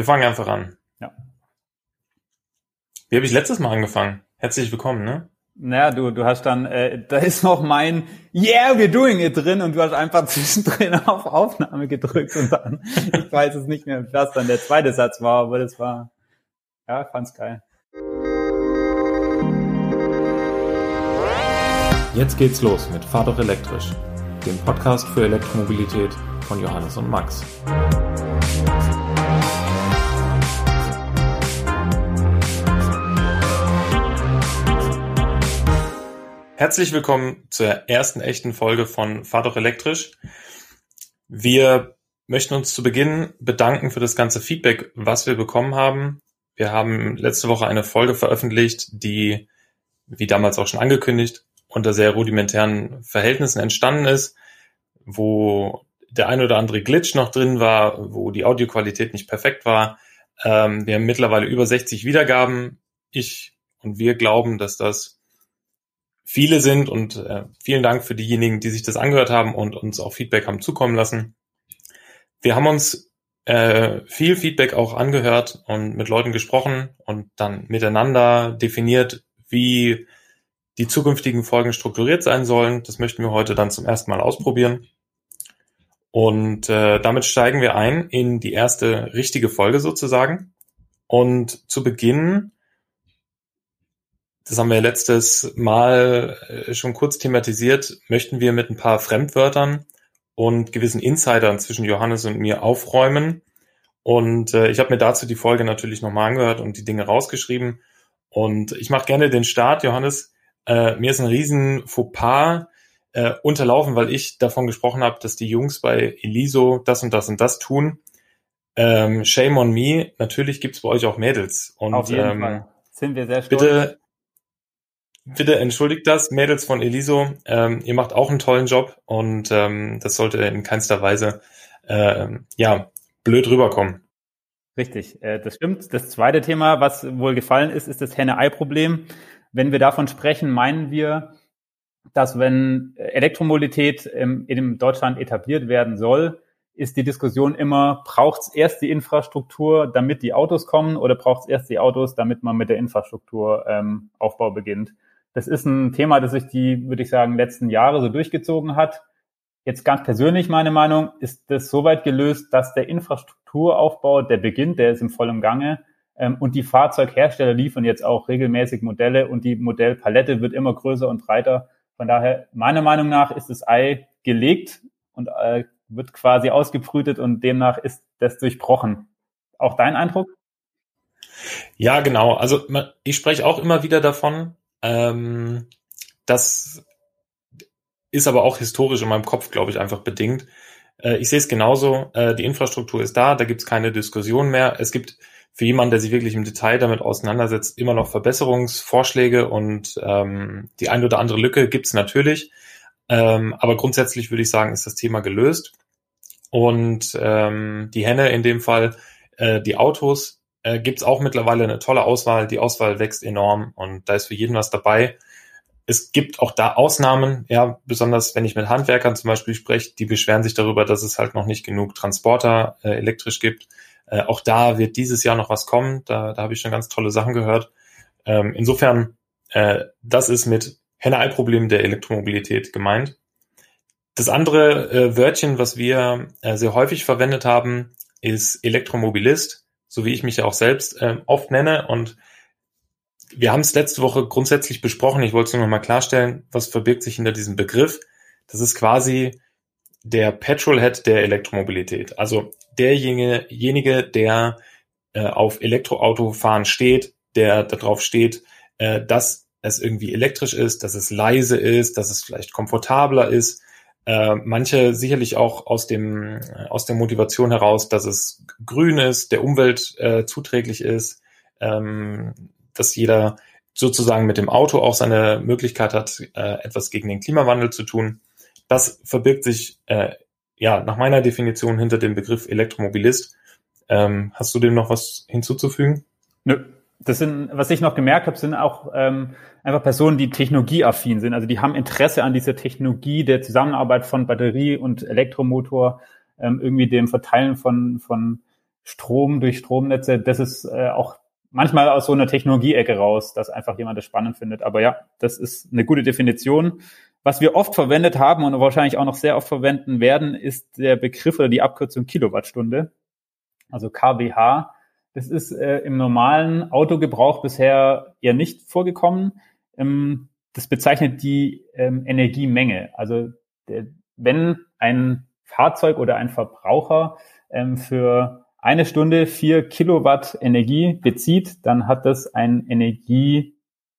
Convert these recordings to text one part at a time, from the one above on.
Wir fangen einfach an. Ja. Wie habe ich letztes Mal angefangen? Herzlich willkommen, ne? Naja, du, du hast dann, äh, da ist noch mein Yeah, we're doing it drin und du hast einfach zwischendrin auf Aufnahme gedrückt und dann, ich weiß es nicht mehr, was dann der zweite Satz war, aber das war, ja, fand's geil. Jetzt geht's los mit Fahr doch elektrisch, dem Podcast für Elektromobilität von Johannes und Max. Herzlich willkommen zur ersten echten Folge von Fahr doch elektrisch. Wir möchten uns zu Beginn bedanken für das ganze Feedback, was wir bekommen haben. Wir haben letzte Woche eine Folge veröffentlicht, die, wie damals auch schon angekündigt, unter sehr rudimentären Verhältnissen entstanden ist, wo der ein oder andere Glitch noch drin war, wo die Audioqualität nicht perfekt war. Ähm, wir haben mittlerweile über 60 Wiedergaben. Ich und wir glauben, dass das viele sind und äh, vielen Dank für diejenigen, die sich das angehört haben und uns auch Feedback haben zukommen lassen. Wir haben uns äh, viel Feedback auch angehört und mit Leuten gesprochen und dann miteinander definiert, wie die zukünftigen Folgen strukturiert sein sollen. Das möchten wir heute dann zum ersten Mal ausprobieren. Und äh, damit steigen wir ein in die erste richtige Folge sozusagen. Und zu Beginn das haben wir letztes Mal äh, schon kurz thematisiert, möchten wir mit ein paar Fremdwörtern und gewissen Insidern zwischen Johannes und mir aufräumen. Und äh, ich habe mir dazu die Folge natürlich nochmal angehört und die Dinge rausgeschrieben. Und ich mache gerne den Start, Johannes. Äh, mir ist ein riesen Fauxpas äh, unterlaufen, weil ich davon gesprochen habe, dass die Jungs bei Eliso das und das und das tun. Ähm, shame on me. Natürlich gibt's bei euch auch Mädels. Und, Auf jeden ähm, Fall. Sind wir sehr stolz. Bitte Bitte entschuldigt das, Mädels von Eliso. Ähm, ihr macht auch einen tollen Job und ähm, das sollte in keinster Weise äh, ja blöd rüberkommen. Richtig, äh, das stimmt. Das zweite Thema, was wohl gefallen ist, ist das Henne-Ei-Problem. Wenn wir davon sprechen, meinen wir, dass wenn Elektromobilität in, in Deutschland etabliert werden soll, ist die Diskussion immer, braucht es erst die Infrastruktur, damit die Autos kommen, oder braucht es erst die Autos, damit man mit der Infrastrukturaufbau ähm, beginnt? Das ist ein Thema, das sich die, würde ich sagen, letzten Jahre so durchgezogen hat. Jetzt ganz persönlich meine Meinung, ist das soweit gelöst, dass der Infrastrukturaufbau, der beginnt, der ist im vollen Gange. Ähm, und die Fahrzeughersteller liefern jetzt auch regelmäßig Modelle und die Modellpalette wird immer größer und breiter. Von daher, meiner Meinung nach, ist das Ei gelegt und äh, wird quasi ausgebrütet und demnach ist das durchbrochen. Auch dein Eindruck? Ja, genau. Also ich spreche auch immer wieder davon, ähm, das ist aber auch historisch in meinem Kopf, glaube ich, einfach bedingt. Äh, ich sehe es genauso. Äh, die Infrastruktur ist da, da gibt es keine Diskussion mehr. Es gibt für jemanden, der sich wirklich im Detail damit auseinandersetzt, immer noch Verbesserungsvorschläge und ähm, die ein oder andere Lücke gibt es natürlich. Ähm, aber grundsätzlich würde ich sagen, ist das Thema gelöst. Und ähm, die Henne in dem Fall, äh, die Autos, äh, gibt es auch mittlerweile eine tolle Auswahl. Die Auswahl wächst enorm und da ist für jeden was dabei. Es gibt auch da Ausnahmen, ja, besonders wenn ich mit Handwerkern zum Beispiel spreche, die beschweren sich darüber, dass es halt noch nicht genug Transporter äh, elektrisch gibt. Äh, auch da wird dieses Jahr noch was kommen. Da, da habe ich schon ganz tolle Sachen gehört. Ähm, insofern, äh, das ist mit Henne-Ei-Problem der Elektromobilität gemeint. Das andere äh, Wörtchen, was wir äh, sehr häufig verwendet haben, ist Elektromobilist so wie ich mich ja auch selbst äh, oft nenne. Und wir haben es letzte Woche grundsätzlich besprochen. Ich wollte es nur noch mal klarstellen, was verbirgt sich hinter diesem Begriff. Das ist quasi der Petrolhead der Elektromobilität. Also derjenige, der äh, auf Elektroautofahren steht, der darauf steht, äh, dass es irgendwie elektrisch ist, dass es leise ist, dass es vielleicht komfortabler ist, äh, manche sicherlich auch aus dem äh, aus der Motivation heraus, dass es grün ist, der Umwelt äh, zuträglich ist, ähm, dass jeder sozusagen mit dem Auto auch seine Möglichkeit hat, äh, etwas gegen den Klimawandel zu tun. Das verbirgt sich äh, ja nach meiner Definition hinter dem Begriff Elektromobilist. Ähm, hast du dem noch was hinzuzufügen? Nö, das sind, was ich noch gemerkt habe, sind auch ähm, einfach Personen, die technologieaffin sind. Also die haben Interesse an dieser Technologie der Zusammenarbeit von Batterie und Elektromotor, ähm, irgendwie dem Verteilen von, von Strom durch Stromnetze, das ist äh, auch manchmal aus so einer Technologieecke raus, dass einfach jemand das spannend findet. Aber ja, das ist eine gute Definition. Was wir oft verwendet haben und wahrscheinlich auch noch sehr oft verwenden werden, ist der Begriff oder die Abkürzung Kilowattstunde, also kWh. Das ist äh, im normalen Autogebrauch bisher eher nicht vorgekommen. Ähm, das bezeichnet die ähm, Energiemenge. Also der, wenn ein Fahrzeug oder ein Verbraucher ähm, für eine Stunde vier Kilowatt Energie bezieht, dann hat das ein Energiegehalt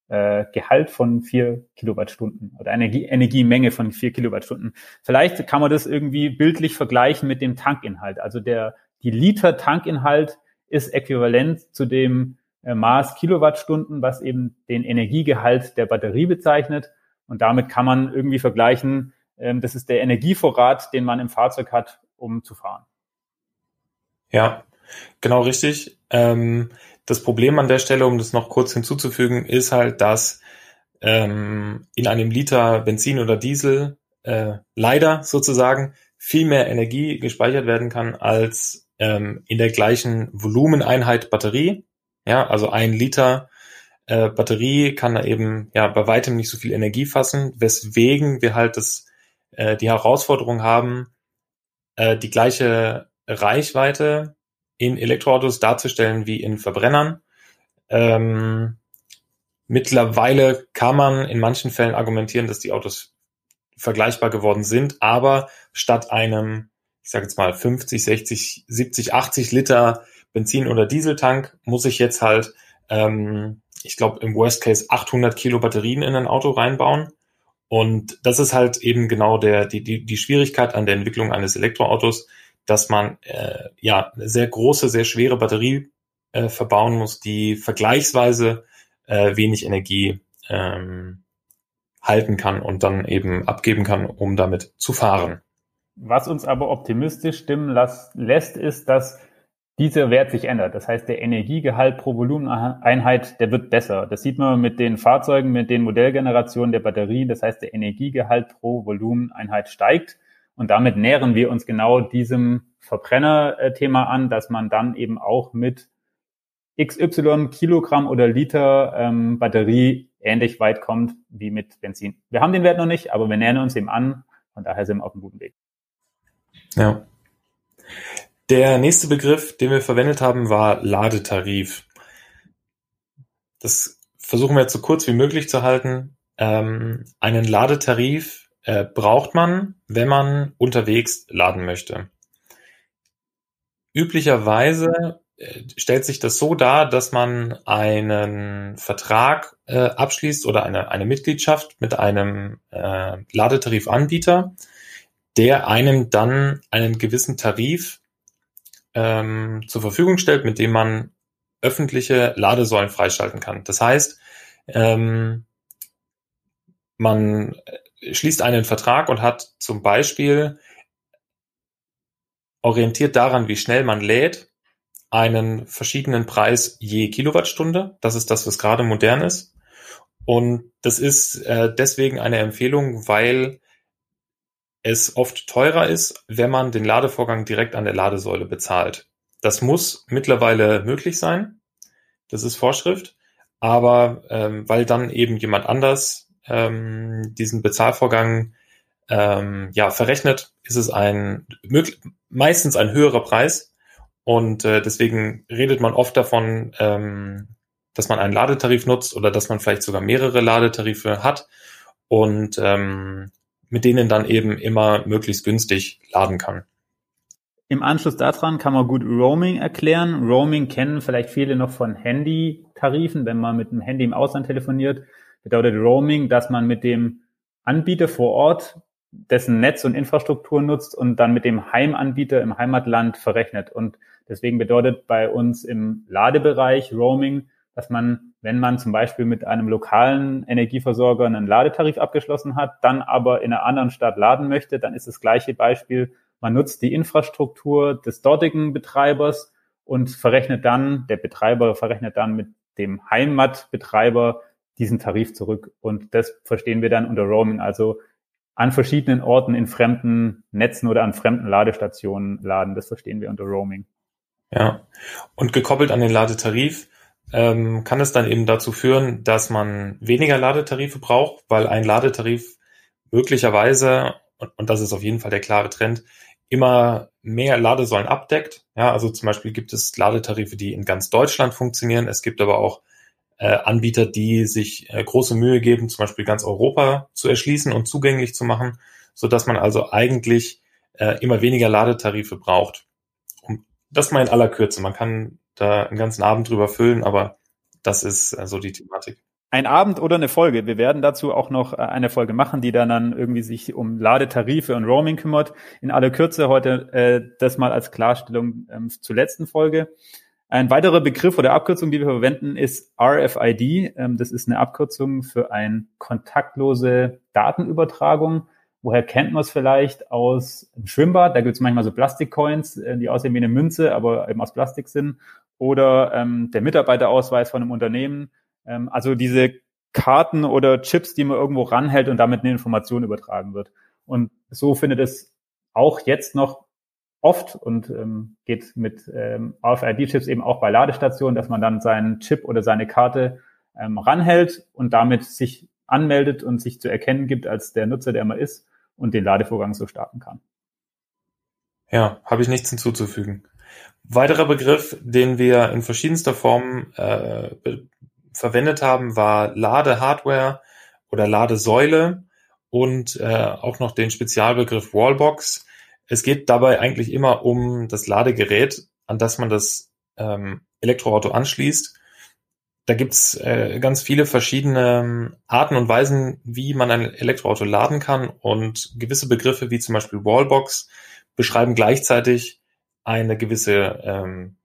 äh, von vier Kilowattstunden oder Energie, Energiemenge von vier Kilowattstunden. Vielleicht kann man das irgendwie bildlich vergleichen mit dem Tankinhalt. Also der, die Liter Tankinhalt ist äquivalent zu dem äh, Maß Kilowattstunden, was eben den Energiegehalt der Batterie bezeichnet. Und damit kann man irgendwie vergleichen, ähm, das ist der Energievorrat, den man im Fahrzeug hat, um zu fahren. Ja, genau richtig. Ähm, das Problem an der Stelle, um das noch kurz hinzuzufügen, ist halt, dass ähm, in einem Liter Benzin oder Diesel äh, leider sozusagen viel mehr Energie gespeichert werden kann als ähm, in der gleichen Volumeneinheit Batterie. Ja, also ein Liter äh, Batterie kann da eben ja bei weitem nicht so viel Energie fassen, weswegen wir halt das äh, die Herausforderung haben, äh, die gleiche Reichweite in Elektroautos darzustellen wie in Verbrennern. Ähm, mittlerweile kann man in manchen Fällen argumentieren, dass die Autos vergleichbar geworden sind, aber statt einem, ich sage jetzt mal 50, 60, 70, 80 Liter Benzin- oder Dieseltank muss ich jetzt halt, ähm, ich glaube im Worst Case 800 Kilo Batterien in ein Auto reinbauen. Und das ist halt eben genau der, die, die, die Schwierigkeit an der Entwicklung eines Elektroautos, dass man äh, ja eine sehr große, sehr schwere Batterie äh, verbauen muss, die vergleichsweise äh, wenig Energie ähm, halten kann und dann eben abgeben kann, um damit zu fahren. Was uns aber optimistisch stimmen lässt, ist, dass dieser Wert sich ändert. Das heißt, der Energiegehalt pro Volumeneinheit, der wird besser. Das sieht man mit den Fahrzeugen, mit den Modellgenerationen der Batterie. Das heißt, der Energiegehalt pro Volumeneinheit steigt. Und damit nähern wir uns genau diesem Verbrenner-Thema an, dass man dann eben auch mit XY Kilogramm oder Liter ähm, Batterie ähnlich weit kommt wie mit Benzin. Wir haben den Wert noch nicht, aber wir nähern uns dem an. Von daher sind wir auf einem guten Weg. Ja. Der nächste Begriff, den wir verwendet haben, war Ladetarif. Das versuchen wir jetzt so kurz wie möglich zu halten. Ähm, einen Ladetarif äh, braucht man, wenn man unterwegs laden möchte. Üblicherweise äh, stellt sich das so dar, dass man einen Vertrag äh, abschließt oder eine, eine Mitgliedschaft mit einem äh, Ladetarifanbieter, der einem dann einen gewissen Tarif ähm, zur Verfügung stellt, mit dem man öffentliche Ladesäulen freischalten kann. Das heißt, ähm, man schließt einen Vertrag und hat zum Beispiel orientiert daran, wie schnell man lädt, einen verschiedenen Preis je Kilowattstunde. Das ist das, was gerade modern ist. Und das ist äh, deswegen eine Empfehlung, weil es oft teurer ist, wenn man den Ladevorgang direkt an der Ladesäule bezahlt. Das muss mittlerweile möglich sein. Das ist Vorschrift. Aber ähm, weil dann eben jemand anders ähm, diesen Bezahlvorgang ähm, ja, verrechnet, ist es ein meistens ein höherer Preis. Und äh, deswegen redet man oft davon, ähm, dass man einen Ladetarif nutzt oder dass man vielleicht sogar mehrere Ladetarife hat und ähm, mit denen dann eben immer möglichst günstig laden kann. Im Anschluss daran kann man gut Roaming erklären. Roaming kennen vielleicht viele noch von Handy-Tarifen, wenn man mit dem Handy im Ausland telefoniert bedeutet Roaming, dass man mit dem Anbieter vor Ort dessen Netz und Infrastruktur nutzt und dann mit dem Heimanbieter im Heimatland verrechnet. Und deswegen bedeutet bei uns im Ladebereich Roaming, dass man, wenn man zum Beispiel mit einem lokalen Energieversorger einen Ladetarif abgeschlossen hat, dann aber in einer anderen Stadt laden möchte, dann ist das gleiche Beispiel. Man nutzt die Infrastruktur des dortigen Betreibers und verrechnet dann, der Betreiber verrechnet dann mit dem Heimatbetreiber diesen Tarif zurück. Und das verstehen wir dann unter Roaming, also an verschiedenen Orten in fremden Netzen oder an fremden Ladestationen laden. Das verstehen wir unter Roaming. Ja. Und gekoppelt an den Ladetarif ähm, kann es dann eben dazu führen, dass man weniger Ladetarife braucht, weil ein Ladetarif möglicherweise, und, und das ist auf jeden Fall der klare Trend, immer mehr Ladesäulen abdeckt. Ja, also zum Beispiel gibt es Ladetarife, die in ganz Deutschland funktionieren. Es gibt aber auch äh, Anbieter, die sich äh, große Mühe geben, zum Beispiel ganz Europa zu erschließen und zugänglich zu machen, so dass man also eigentlich äh, immer weniger Ladetarife braucht. Und das mal in aller Kürze. Man kann da einen ganzen Abend drüber füllen, aber das ist äh, so die Thematik. Ein Abend oder eine Folge. Wir werden dazu auch noch äh, eine Folge machen, die dann, dann irgendwie sich um Ladetarife und Roaming kümmert. In aller Kürze heute äh, das mal als Klarstellung ähm, zur letzten Folge. Ein weiterer Begriff oder Abkürzung, die wir verwenden, ist RFID. Ähm, das ist eine Abkürzung für eine kontaktlose Datenübertragung. Woher kennt man es vielleicht aus dem Schwimmbad? Da gibt es manchmal so Plastikcoins, äh, die aussehen wie eine Münze, aber eben aus Plastik sind. Oder ähm, der Mitarbeiterausweis von einem Unternehmen. Ähm, also diese Karten oder Chips, die man irgendwo ranhält und damit eine Information übertragen wird. Und so findet es auch jetzt noch oft und ähm, geht mit ähm, RFID-Chips eben auch bei Ladestationen, dass man dann seinen Chip oder seine Karte ähm, ranhält und damit sich anmeldet und sich zu erkennen gibt als der Nutzer, der man ist und den Ladevorgang so starten kann. Ja, habe ich nichts hinzuzufügen. Weiterer Begriff, den wir in verschiedenster Form äh, verwendet haben, war Ladehardware oder Ladesäule und äh, auch noch den Spezialbegriff Wallbox. Es geht dabei eigentlich immer um das Ladegerät, an das man das ähm, Elektroauto anschließt da gibt's äh, ganz viele verschiedene ähm, Arten und Weisen, wie man ein Elektroauto laden kann. Und gewisse Begriffe wie zum Beispiel Wallbox beschreiben gleichzeitig eine gewisse ähm,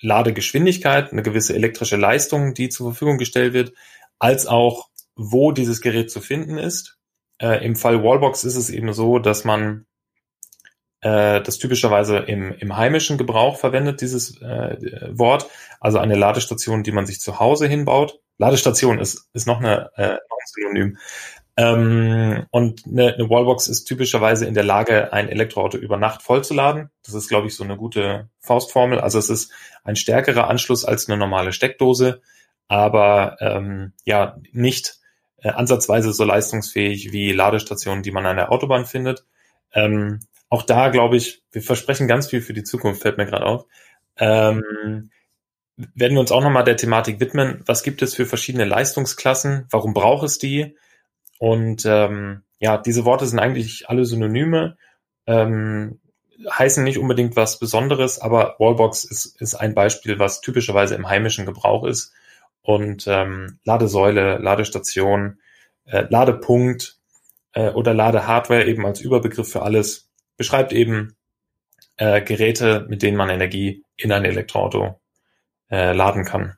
Ladegeschwindigkeit, eine gewisse elektrische Leistung, die zur Verfügung gestellt wird, als auch, wo dieses Gerät zu finden ist. Äh, Im Fall Wallbox ist es eben so, dass man äh, das typischerweise im, im heimischen Gebrauch verwendet, dieses äh, Wort. Also eine Ladestation, die man sich zu Hause hinbaut. Ladestation ist, ist noch, eine, äh, noch ein Synonym. Ähm, und eine, eine Wallbox ist typischerweise in der Lage, ein Elektroauto über Nacht vollzuladen. Das ist, glaube ich, so eine gute Faustformel. Also es ist ein stärkerer Anschluss als eine normale Steckdose, aber ähm, ja nicht äh, ansatzweise so leistungsfähig wie Ladestationen, die man an der Autobahn findet. Ähm, auch da glaube ich, wir versprechen ganz viel für die Zukunft, fällt mir gerade auf. Ähm, werden wir uns auch nochmal der Thematik widmen. Was gibt es für verschiedene Leistungsklassen? Warum braucht es die? Und ähm, ja, diese Worte sind eigentlich alle Synonyme, ähm, heißen nicht unbedingt was Besonderes, aber Wallbox ist, ist ein Beispiel, was typischerweise im heimischen Gebrauch ist. Und ähm, Ladesäule, Ladestation, äh, Ladepunkt äh, oder Ladehardware eben als Überbegriff für alles beschreibt eben äh, Geräte, mit denen man Energie in ein Elektroauto äh, laden kann.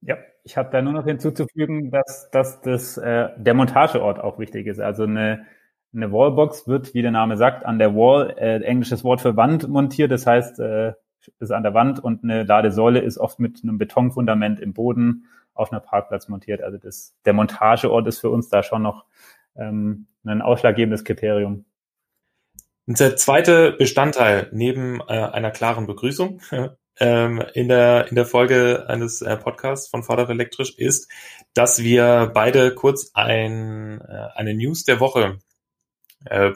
Ja, ich habe da nur noch hinzuzufügen, dass, dass das, äh, der Montageort auch wichtig ist. Also eine, eine Wallbox wird, wie der Name sagt, an der Wall, äh, englisches Wort für Wand montiert. Das heißt, äh, ist an der Wand und eine Ladesäule ist oft mit einem Betonfundament im Boden auf einer Parkplatz montiert. Also das, der Montageort ist für uns da schon noch ähm, ein ausschlaggebendes Kriterium. Und der zweite Bestandteil neben äh, einer klaren Begrüßung ähm, in, der, in der Folge eines äh, Podcasts von Vater Elektrisch ist, dass wir beide kurz ein, äh, eine News der Woche äh,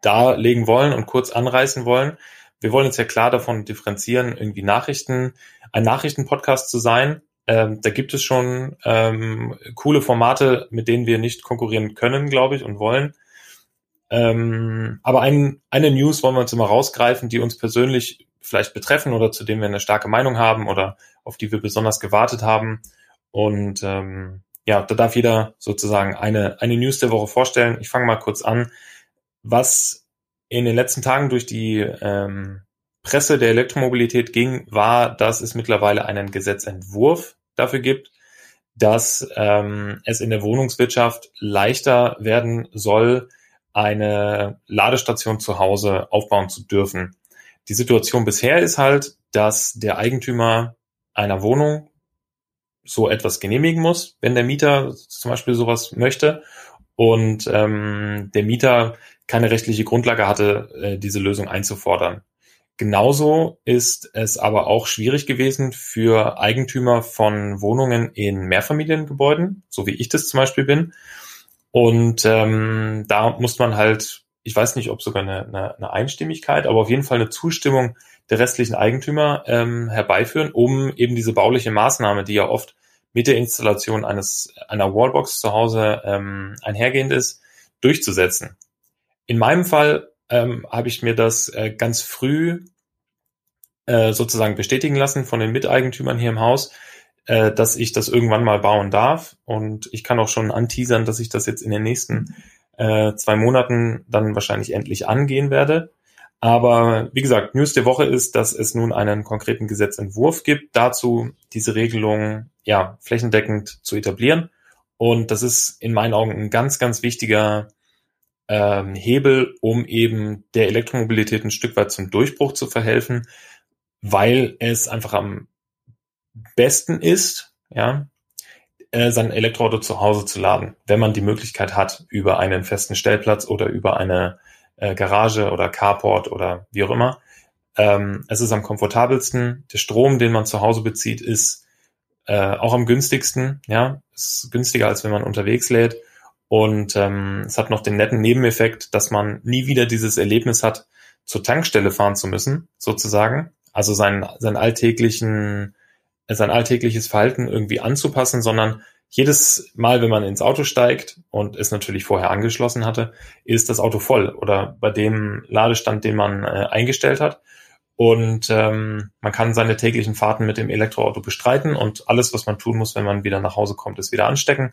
darlegen wollen und kurz anreißen wollen. Wir wollen uns ja klar davon differenzieren, irgendwie Nachrichten, ein Nachrichtenpodcast zu sein. Ähm, da gibt es schon ähm, coole Formate, mit denen wir nicht konkurrieren können, glaube ich, und wollen. Ähm, aber ein, eine News wollen wir uns immer rausgreifen, die uns persönlich vielleicht betreffen oder zu denen wir eine starke Meinung haben oder auf die wir besonders gewartet haben. Und ähm, ja, da darf jeder sozusagen eine, eine News der Woche vorstellen. Ich fange mal kurz an. Was in den letzten Tagen durch die ähm, Presse der Elektromobilität ging, war, dass es mittlerweile einen Gesetzentwurf dafür gibt, dass ähm, es in der Wohnungswirtschaft leichter werden soll, eine Ladestation zu Hause aufbauen zu dürfen. Die Situation bisher ist halt, dass der Eigentümer einer Wohnung so etwas genehmigen muss, wenn der Mieter zum Beispiel sowas möchte und ähm, der Mieter keine rechtliche Grundlage hatte, äh, diese Lösung einzufordern. Genauso ist es aber auch schwierig gewesen für Eigentümer von Wohnungen in Mehrfamiliengebäuden, so wie ich das zum Beispiel bin. Und ähm, da muss man halt, ich weiß nicht, ob sogar eine, eine, eine Einstimmigkeit, aber auf jeden Fall eine Zustimmung der restlichen Eigentümer ähm, herbeiführen, um eben diese bauliche Maßnahme, die ja oft mit der Installation eines einer Wallbox zu Hause ähm, einhergehend ist, durchzusetzen. In meinem Fall ähm, habe ich mir das äh, ganz früh äh, sozusagen bestätigen lassen von den Miteigentümern hier im Haus, äh, dass ich das irgendwann mal bauen darf. Und ich kann auch schon anteasern, dass ich das jetzt in den nächsten äh, zwei Monaten dann wahrscheinlich endlich angehen werde. Aber wie gesagt, News der Woche ist, dass es nun einen konkreten Gesetzentwurf gibt, dazu diese Regelung ja flächendeckend zu etablieren. Und das ist in meinen Augen ein ganz, ganz wichtiger ähm, Hebel, um eben der Elektromobilität ein Stück weit zum Durchbruch zu verhelfen, weil es einfach am besten ist, ja, sein Elektroauto zu Hause zu laden, wenn man die Möglichkeit hat, über einen festen Stellplatz oder über eine äh, Garage oder Carport oder wie auch immer. Ähm, es ist am komfortabelsten. Der Strom, den man zu Hause bezieht, ist äh, auch am günstigsten. Ja, ist günstiger als wenn man unterwegs lädt. Und ähm, es hat noch den netten Nebeneffekt, dass man nie wieder dieses Erlebnis hat, zur Tankstelle fahren zu müssen, sozusagen. Also sein, sein alltäglichen, sein alltägliches Verhalten irgendwie anzupassen, sondern jedes Mal, wenn man ins Auto steigt und es natürlich vorher angeschlossen hatte, ist das Auto voll oder bei dem Ladestand, den man äh, eingestellt hat. Und ähm, man kann seine täglichen Fahrten mit dem Elektroauto bestreiten und alles, was man tun muss, wenn man wieder nach Hause kommt, ist wieder anstecken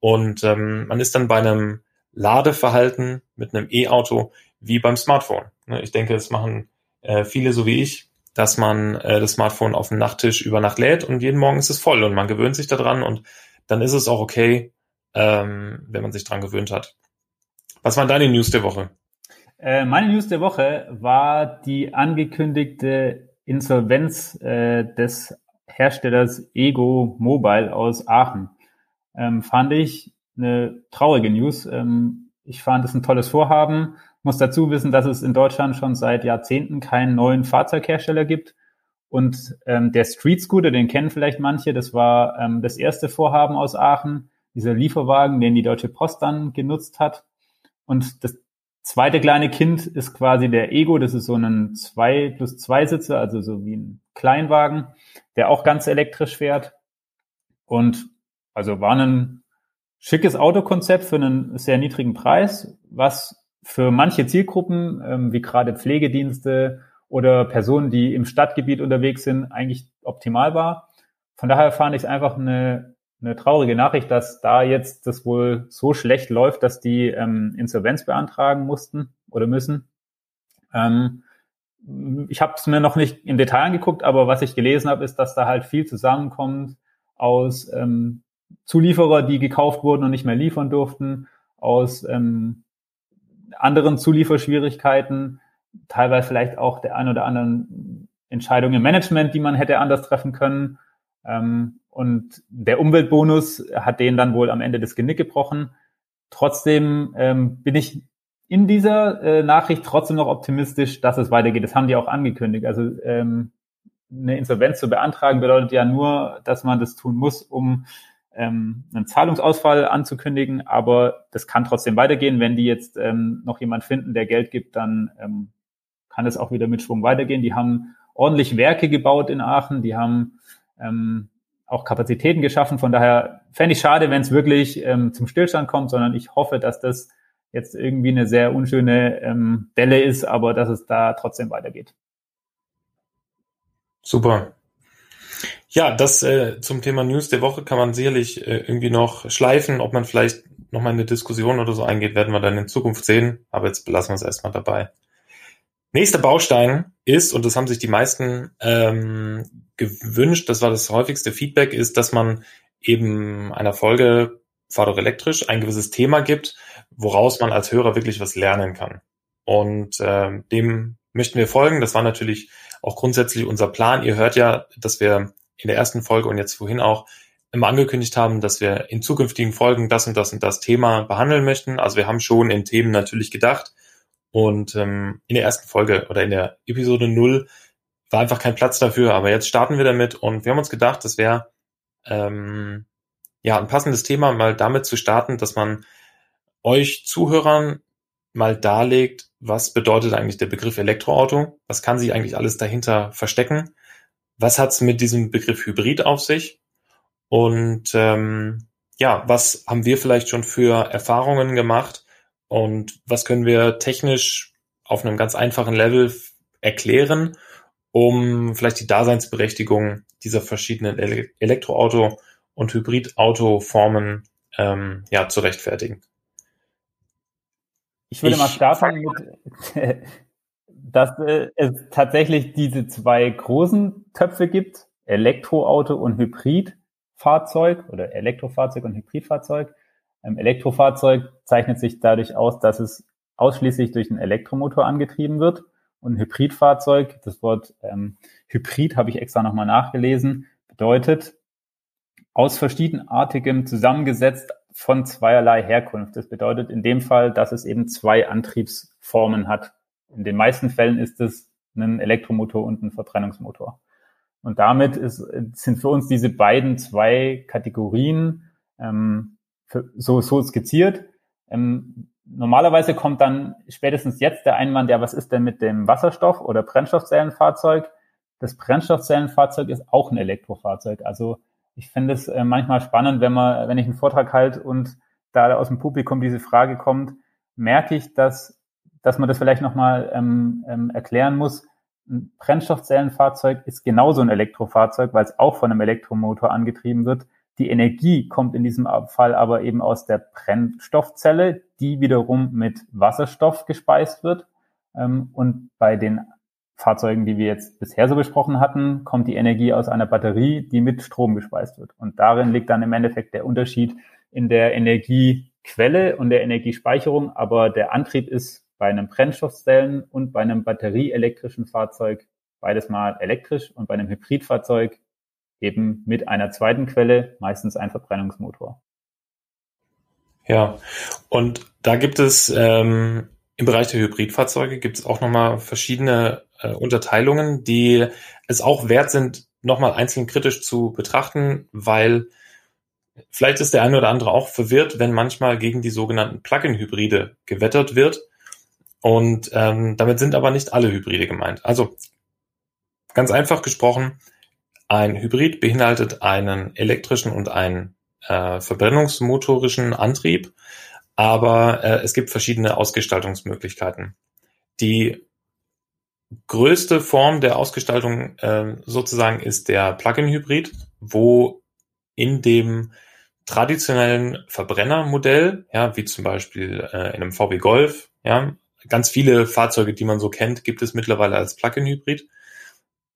und ähm, man ist dann bei einem Ladeverhalten mit einem E-Auto wie beim Smartphone. Ne, ich denke, es machen äh, viele so wie ich, dass man äh, das Smartphone auf dem Nachttisch über Nacht lädt und jeden Morgen ist es voll und man gewöhnt sich daran und dann ist es auch okay, ähm, wenn man sich dran gewöhnt hat. Was waren deine News der Woche? Äh, meine News der Woche war die angekündigte Insolvenz äh, des Herstellers Ego Mobile aus Aachen ähm, fand ich eine traurige News. Ähm, ich fand es ein tolles Vorhaben. Muss dazu wissen, dass es in Deutschland schon seit Jahrzehnten keinen neuen Fahrzeughersteller gibt. Und ähm, der Street Scooter, den kennen vielleicht manche, das war ähm, das erste Vorhaben aus Aachen, dieser Lieferwagen, den die Deutsche Post dann genutzt hat. Und das zweite kleine Kind ist quasi der Ego, das ist so ein zwei plus zwei Sitzer, also so wie ein Kleinwagen, der auch ganz elektrisch fährt. Und also war ein schickes Autokonzept für einen sehr niedrigen Preis, was für manche Zielgruppen, ähm, wie gerade Pflegedienste oder Personen, die im Stadtgebiet unterwegs sind, eigentlich optimal war. Von daher fand ich es einfach eine, eine traurige Nachricht, dass da jetzt das wohl so schlecht läuft, dass die ähm, Insolvenz beantragen mussten oder müssen. Ähm, ich habe es mir noch nicht im Detail angeguckt, aber was ich gelesen habe, ist, dass da halt viel zusammenkommt aus ähm, Zulieferer, die gekauft wurden und nicht mehr liefern durften, aus ähm, anderen Zulieferschwierigkeiten, teilweise vielleicht auch der ein oder anderen Entscheidung im Management, die man hätte anders treffen können. Ähm, und der Umweltbonus hat denen dann wohl am Ende das Genick gebrochen. Trotzdem ähm, bin ich in dieser äh, Nachricht trotzdem noch optimistisch, dass es weitergeht. Das haben die auch angekündigt. Also ähm, eine Insolvenz zu beantragen bedeutet ja nur, dass man das tun muss, um ähm, einen Zahlungsausfall anzukündigen, aber das kann trotzdem weitergehen. Wenn die jetzt ähm, noch jemand finden, der Geld gibt, dann ähm, kann es auch wieder mit Schwung weitergehen. Die haben ordentlich Werke gebaut in Aachen, die haben ähm, auch Kapazitäten geschaffen. Von daher fände ich schade, wenn es wirklich ähm, zum Stillstand kommt, sondern ich hoffe, dass das jetzt irgendwie eine sehr unschöne ähm, Delle ist, aber dass es da trotzdem weitergeht. Super. Ja, das äh, zum Thema News der Woche kann man sicherlich äh, irgendwie noch schleifen. Ob man vielleicht nochmal in eine Diskussion oder so eingeht, werden wir dann in Zukunft sehen. Aber jetzt belassen wir es erstmal dabei. Nächster Baustein ist, und das haben sich die meisten ähm, gewünscht, das war das häufigste Feedback, ist, dass man eben einer Folge Fahr doch elektrisch ein gewisses Thema gibt, woraus man als Hörer wirklich was lernen kann. Und äh, dem möchten wir folgen. Das war natürlich auch grundsätzlich unser Plan. Ihr hört ja, dass wir in der ersten Folge und jetzt vorhin auch immer angekündigt haben, dass wir in zukünftigen Folgen das und das und das Thema behandeln möchten. Also wir haben schon in Themen natürlich gedacht. Und ähm, in der ersten Folge oder in der Episode null war einfach kein Platz dafür, aber jetzt starten wir damit und wir haben uns gedacht, das wäre ähm, ja ein passendes Thema, mal damit zu starten, dass man euch Zuhörern mal darlegt, was bedeutet eigentlich der Begriff Elektroauto, was kann sich eigentlich alles dahinter verstecken, was hat es mit diesem Begriff Hybrid auf sich und ähm, ja, was haben wir vielleicht schon für Erfahrungen gemacht und was können wir technisch auf einem ganz einfachen Level erklären, um vielleicht die Daseinsberechtigung dieser verschiedenen Ele Elektroauto- und Hybridauto-Formen ähm, ja, zu rechtfertigen. Ich würde ich mal starten mit, dass äh, es tatsächlich diese zwei großen Töpfe gibt, Elektroauto und Hybridfahrzeug oder Elektrofahrzeug und Hybridfahrzeug. Ähm, Elektrofahrzeug zeichnet sich dadurch aus, dass es ausschließlich durch einen Elektromotor angetrieben wird. Und Hybridfahrzeug, das Wort ähm, Hybrid habe ich extra nochmal nachgelesen, bedeutet aus verschiedenartigem zusammengesetzt von zweierlei Herkunft. Das bedeutet in dem Fall, dass es eben zwei Antriebsformen hat. In den meisten Fällen ist es ein Elektromotor und ein Verbrennungsmotor. Und damit ist, sind für uns diese beiden zwei Kategorien ähm, für, so, so skizziert. Ähm, normalerweise kommt dann spätestens jetzt der Einwand, ja, was ist denn mit dem Wasserstoff- oder Brennstoffzellenfahrzeug? Das Brennstoffzellenfahrzeug ist auch ein Elektrofahrzeug. Also ich finde es äh, manchmal spannend, wenn man, wenn ich einen Vortrag halte und da aus dem Publikum diese Frage kommt, merke ich, dass, dass man das vielleicht nochmal ähm, ähm, erklären muss. Ein Brennstoffzellenfahrzeug ist genauso ein Elektrofahrzeug, weil es auch von einem Elektromotor angetrieben wird. Die Energie kommt in diesem Fall aber eben aus der Brennstoffzelle, die wiederum mit Wasserstoff gespeist wird. Ähm, und bei den Fahrzeugen, die wir jetzt bisher so besprochen hatten, kommt die Energie aus einer Batterie, die mit Strom gespeist wird. Und darin liegt dann im Endeffekt der Unterschied in der Energiequelle und der Energiespeicherung. Aber der Antrieb ist bei einem Brennstoffzellen und bei einem batterieelektrischen Fahrzeug beides mal elektrisch und bei einem Hybridfahrzeug eben mit einer zweiten Quelle, meistens ein Verbrennungsmotor. Ja, und da gibt es ähm, im Bereich der Hybridfahrzeuge gibt es auch nochmal verschiedene äh, Unterteilungen, die es auch wert sind, nochmal einzeln kritisch zu betrachten, weil vielleicht ist der eine oder andere auch verwirrt, wenn manchmal gegen die sogenannten Plug-in-Hybride gewettert wird. Und ähm, damit sind aber nicht alle Hybride gemeint. Also ganz einfach gesprochen, ein Hybrid beinhaltet einen elektrischen und einen äh, verbrennungsmotorischen Antrieb aber äh, es gibt verschiedene Ausgestaltungsmöglichkeiten. Die größte Form der Ausgestaltung äh, sozusagen ist der Plug-in-Hybrid, wo in dem traditionellen Verbrennermodell, ja, wie zum Beispiel äh, in einem VW Golf, ja, ganz viele Fahrzeuge, die man so kennt, gibt es mittlerweile als Plug-in-Hybrid.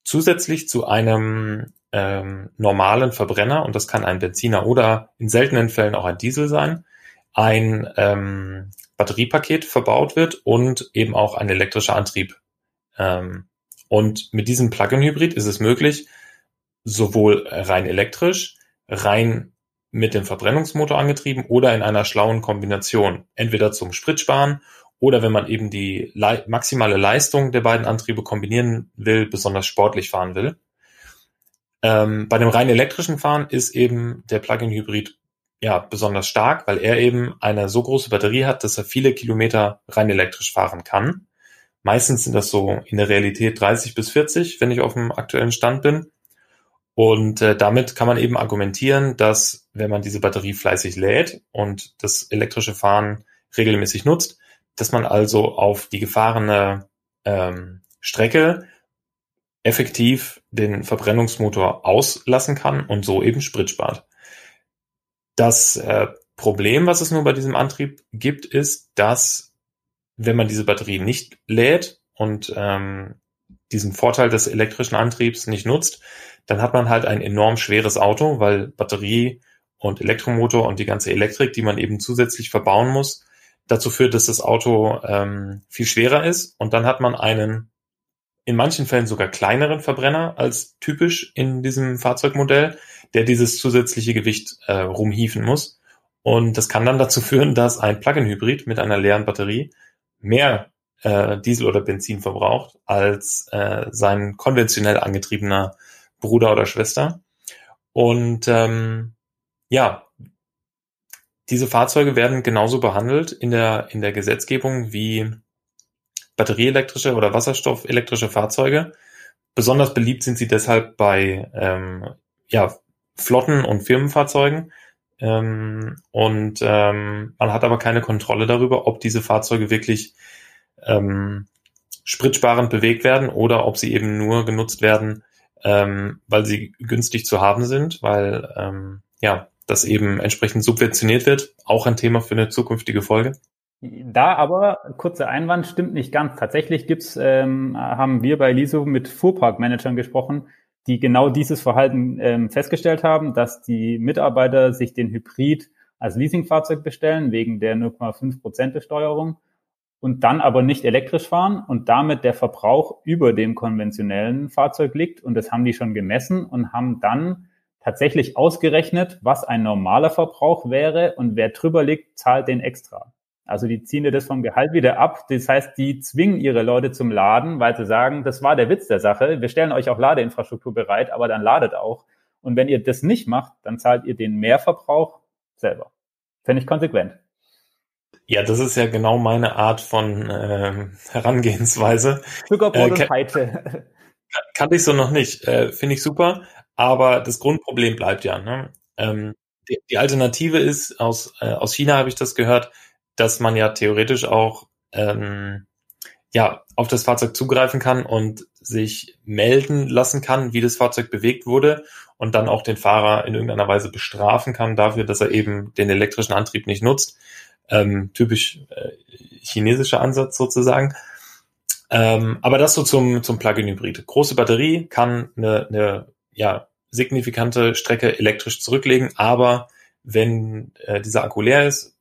Zusätzlich zu einem ähm, normalen Verbrenner, und das kann ein Benziner oder in seltenen Fällen auch ein Diesel sein, ein ähm, Batteriepaket verbaut wird und eben auch ein elektrischer Antrieb. Ähm, und mit diesem Plug-in-Hybrid ist es möglich, sowohl rein elektrisch, rein mit dem Verbrennungsmotor angetrieben oder in einer schlauen Kombination, entweder zum Spritsparen oder wenn man eben die le maximale Leistung der beiden Antriebe kombinieren will, besonders sportlich fahren will. Ähm, bei dem rein elektrischen Fahren ist eben der Plug-in-Hybrid ja, besonders stark, weil er eben eine so große Batterie hat, dass er viele Kilometer rein elektrisch fahren kann. Meistens sind das so in der Realität 30 bis 40, wenn ich auf dem aktuellen Stand bin. Und äh, damit kann man eben argumentieren, dass wenn man diese Batterie fleißig lädt und das elektrische Fahren regelmäßig nutzt, dass man also auf die gefahrene ähm, Strecke effektiv den Verbrennungsmotor auslassen kann und so eben Sprit spart. Das äh, Problem, was es nur bei diesem Antrieb gibt, ist, dass wenn man diese Batterie nicht lädt und ähm, diesen Vorteil des elektrischen Antriebs nicht nutzt, dann hat man halt ein enorm schweres Auto, weil Batterie und Elektromotor und die ganze Elektrik, die man eben zusätzlich verbauen muss, dazu führt, dass das Auto ähm, viel schwerer ist und dann hat man einen in manchen Fällen sogar kleineren Verbrenner als typisch in diesem Fahrzeugmodell, der dieses zusätzliche Gewicht äh, rumhieven muss. Und das kann dann dazu führen, dass ein Plug-in-Hybrid mit einer leeren Batterie mehr äh, Diesel oder Benzin verbraucht als äh, sein konventionell angetriebener Bruder oder Schwester. Und ähm, ja, diese Fahrzeuge werden genauso behandelt in der, in der Gesetzgebung wie batterieelektrische oder wasserstoffelektrische Fahrzeuge. Besonders beliebt sind sie deshalb bei ähm, ja, Flotten- und Firmenfahrzeugen. Ähm, und ähm, man hat aber keine Kontrolle darüber, ob diese Fahrzeuge wirklich ähm, spritsparend bewegt werden oder ob sie eben nur genutzt werden, ähm, weil sie günstig zu haben sind, weil ähm, ja das eben entsprechend subventioniert wird. Auch ein Thema für eine zukünftige Folge. Da aber, kurzer Einwand, stimmt nicht ganz. Tatsächlich gibt's, ähm, haben wir bei Liso mit Fuhrparkmanagern gesprochen, die genau dieses Verhalten ähm, festgestellt haben, dass die Mitarbeiter sich den Hybrid als Leasingfahrzeug bestellen, wegen der 0,5 Prozent Besteuerung und dann aber nicht elektrisch fahren und damit der Verbrauch über dem konventionellen Fahrzeug liegt. Und das haben die schon gemessen und haben dann tatsächlich ausgerechnet, was ein normaler Verbrauch wäre und wer drüber liegt, zahlt den extra. Also die ziehen dir das vom Gehalt wieder ab. Das heißt, die zwingen ihre Leute zum Laden, weil sie sagen, das war der Witz der Sache. Wir stellen euch auch Ladeinfrastruktur bereit, aber dann ladet auch. Und wenn ihr das nicht macht, dann zahlt ihr den Mehrverbrauch selber. Fände ich konsequent. Ja, das ist ja genau meine Art von äh, Herangehensweise. Zuckerbrot äh, und Peitsche. Kannte ich so noch nicht. Äh, Finde ich super. Aber das Grundproblem bleibt ja. Ne? Ähm, die, die Alternative ist, aus, äh, aus China habe ich das gehört, dass man ja theoretisch auch ähm, ja, auf das Fahrzeug zugreifen kann und sich melden lassen kann, wie das Fahrzeug bewegt wurde und dann auch den Fahrer in irgendeiner Weise bestrafen kann dafür, dass er eben den elektrischen Antrieb nicht nutzt. Ähm, typisch äh, chinesischer Ansatz sozusagen. Ähm, aber das so zum, zum Plug-in-Hybrid. Große Batterie kann eine, eine ja, signifikante Strecke elektrisch zurücklegen, aber wenn äh, dieser Akku leer ist,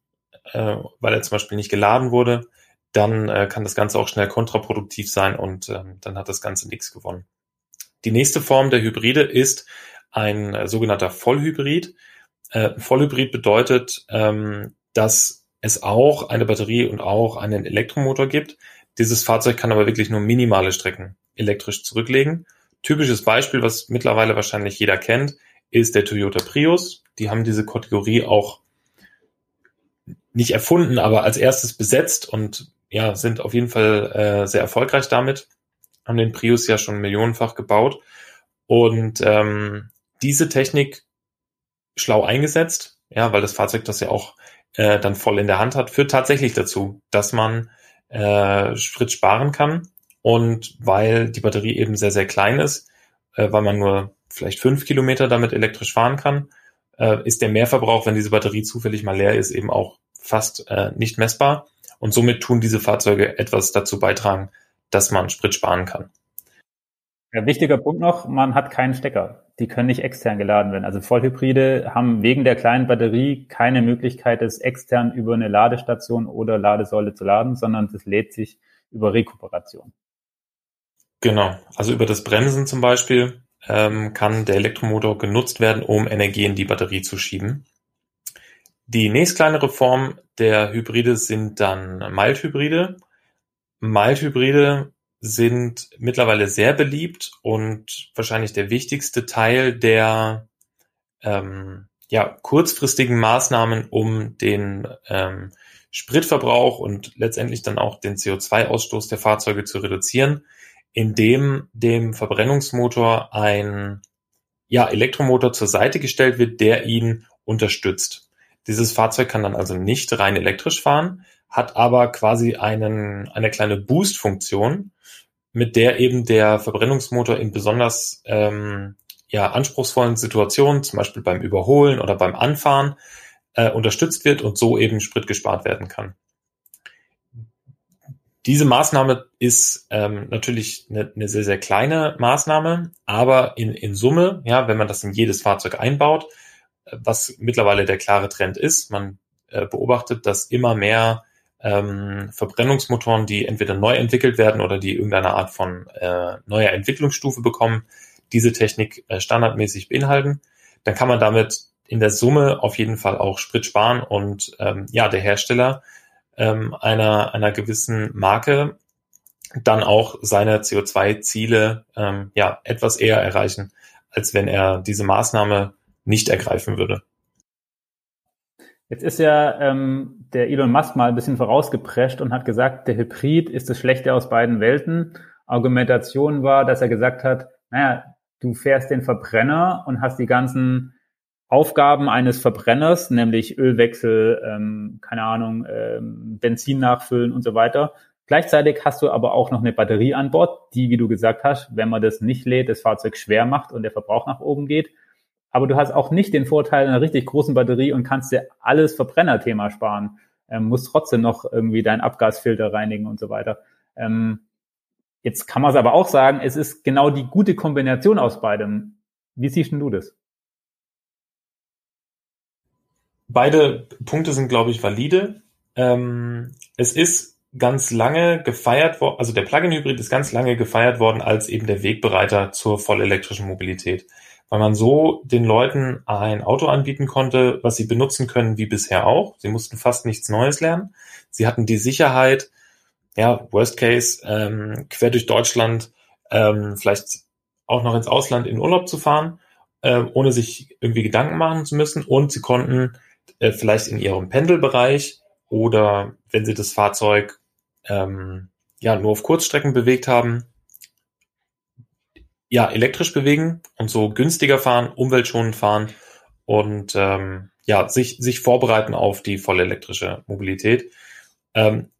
äh, weil er zum Beispiel nicht geladen wurde, dann äh, kann das Ganze auch schnell kontraproduktiv sein und äh, dann hat das Ganze nichts gewonnen. Die nächste Form der Hybride ist ein äh, sogenannter Vollhybrid. Äh, Vollhybrid bedeutet, ähm, dass es auch eine Batterie und auch einen Elektromotor gibt. Dieses Fahrzeug kann aber wirklich nur minimale Strecken elektrisch zurücklegen Typisches Beispiel, was mittlerweile wahrscheinlich jeder kennt, ist der Toyota Prius. Die haben diese Kategorie auch nicht erfunden, aber als erstes besetzt und ja, sind auf jeden Fall äh, sehr erfolgreich damit. Haben den Prius ja schon millionenfach gebaut. Und ähm, diese Technik schlau eingesetzt, ja, weil das Fahrzeug das ja auch äh, dann voll in der Hand hat, führt tatsächlich dazu, dass man äh, Sprit sparen kann und weil die Batterie eben sehr, sehr klein ist, äh, weil man nur vielleicht fünf Kilometer damit elektrisch fahren kann, äh, ist der Mehrverbrauch, wenn diese Batterie zufällig mal leer ist, eben auch fast äh, nicht messbar. Und somit tun diese Fahrzeuge etwas dazu beitragen, dass man Sprit sparen kann. Ja, wichtiger Punkt noch, man hat keinen Stecker. Die können nicht extern geladen werden. Also Vollhybride haben wegen der kleinen Batterie keine Möglichkeit, es extern über eine Ladestation oder Ladesäule zu laden, sondern das lädt sich über Rekuperation. Genau, also über das Bremsen zum Beispiel ähm, kann der Elektromotor genutzt werden, um Energie in die Batterie zu schieben. Die nächstkleinere Form der Hybride sind dann Mild-Hybride. Mild-Hybride sind mittlerweile sehr beliebt und wahrscheinlich der wichtigste Teil der ähm, ja, kurzfristigen Maßnahmen, um den ähm, Spritverbrauch und letztendlich dann auch den CO2-Ausstoß der Fahrzeuge zu reduzieren indem dem Verbrennungsmotor ein ja, Elektromotor zur Seite gestellt wird, der ihn unterstützt. Dieses Fahrzeug kann dann also nicht rein elektrisch fahren, hat aber quasi einen, eine kleine Boost-Funktion, mit der eben der Verbrennungsmotor in besonders ähm, ja, anspruchsvollen Situationen, zum Beispiel beim Überholen oder beim Anfahren, äh, unterstützt wird und so eben Sprit gespart werden kann. Diese Maßnahme ist ähm, natürlich eine, eine sehr, sehr kleine Maßnahme, aber in, in Summe, ja, wenn man das in jedes Fahrzeug einbaut, äh, was mittlerweile der klare Trend ist, man äh, beobachtet, dass immer mehr ähm, Verbrennungsmotoren, die entweder neu entwickelt werden oder die irgendeine Art von äh, neuer Entwicklungsstufe bekommen, diese Technik äh, standardmäßig beinhalten, dann kann man damit in der Summe auf jeden Fall auch Sprit sparen und ähm, ja, der Hersteller ähm, einer, einer gewissen Marke dann auch seine CO2-Ziele ähm, ja etwas eher erreichen, als wenn er diese Maßnahme nicht ergreifen würde. Jetzt ist ja ähm, der Elon Musk mal ein bisschen vorausgeprescht und hat gesagt, der Hybrid ist das Schlechte aus beiden Welten. Argumentation war, dass er gesagt hat, naja, du fährst den Verbrenner und hast die ganzen Aufgaben eines Verbrenners, nämlich Ölwechsel, ähm, keine Ahnung, ähm, Benzin nachfüllen und so weiter. Gleichzeitig hast du aber auch noch eine Batterie an Bord, die, wie du gesagt hast, wenn man das nicht lädt, das Fahrzeug schwer macht und der Verbrauch nach oben geht. Aber du hast auch nicht den Vorteil einer richtig großen Batterie und kannst dir alles Verbrennerthema sparen. Ähm, musst trotzdem noch irgendwie deinen Abgasfilter reinigen und so weiter. Ähm, jetzt kann man es aber auch sagen, es ist genau die gute Kombination aus beidem. Wie siehst du das? Beide Punkte sind, glaube ich, valide. Ähm, es ist ganz lange gefeiert worden, also der Plug-in-Hybrid ist ganz lange gefeiert worden als eben der Wegbereiter zur vollelektrischen Mobilität, weil man so den Leuten ein Auto anbieten konnte, was sie benutzen können wie bisher auch. Sie mussten fast nichts Neues lernen. Sie hatten die Sicherheit, ja, Worst Case, ähm, quer durch Deutschland, ähm, vielleicht auch noch ins Ausland in Urlaub zu fahren, äh, ohne sich irgendwie Gedanken machen zu müssen. Und sie konnten äh, vielleicht in ihrem Pendelbereich oder wenn sie das Fahrzeug ähm, ja nur auf Kurzstrecken bewegt haben, ja elektrisch bewegen und so günstiger fahren, umweltschonend fahren und ähm, ja sich sich vorbereiten auf die voll elektrische Mobilität. Ähm,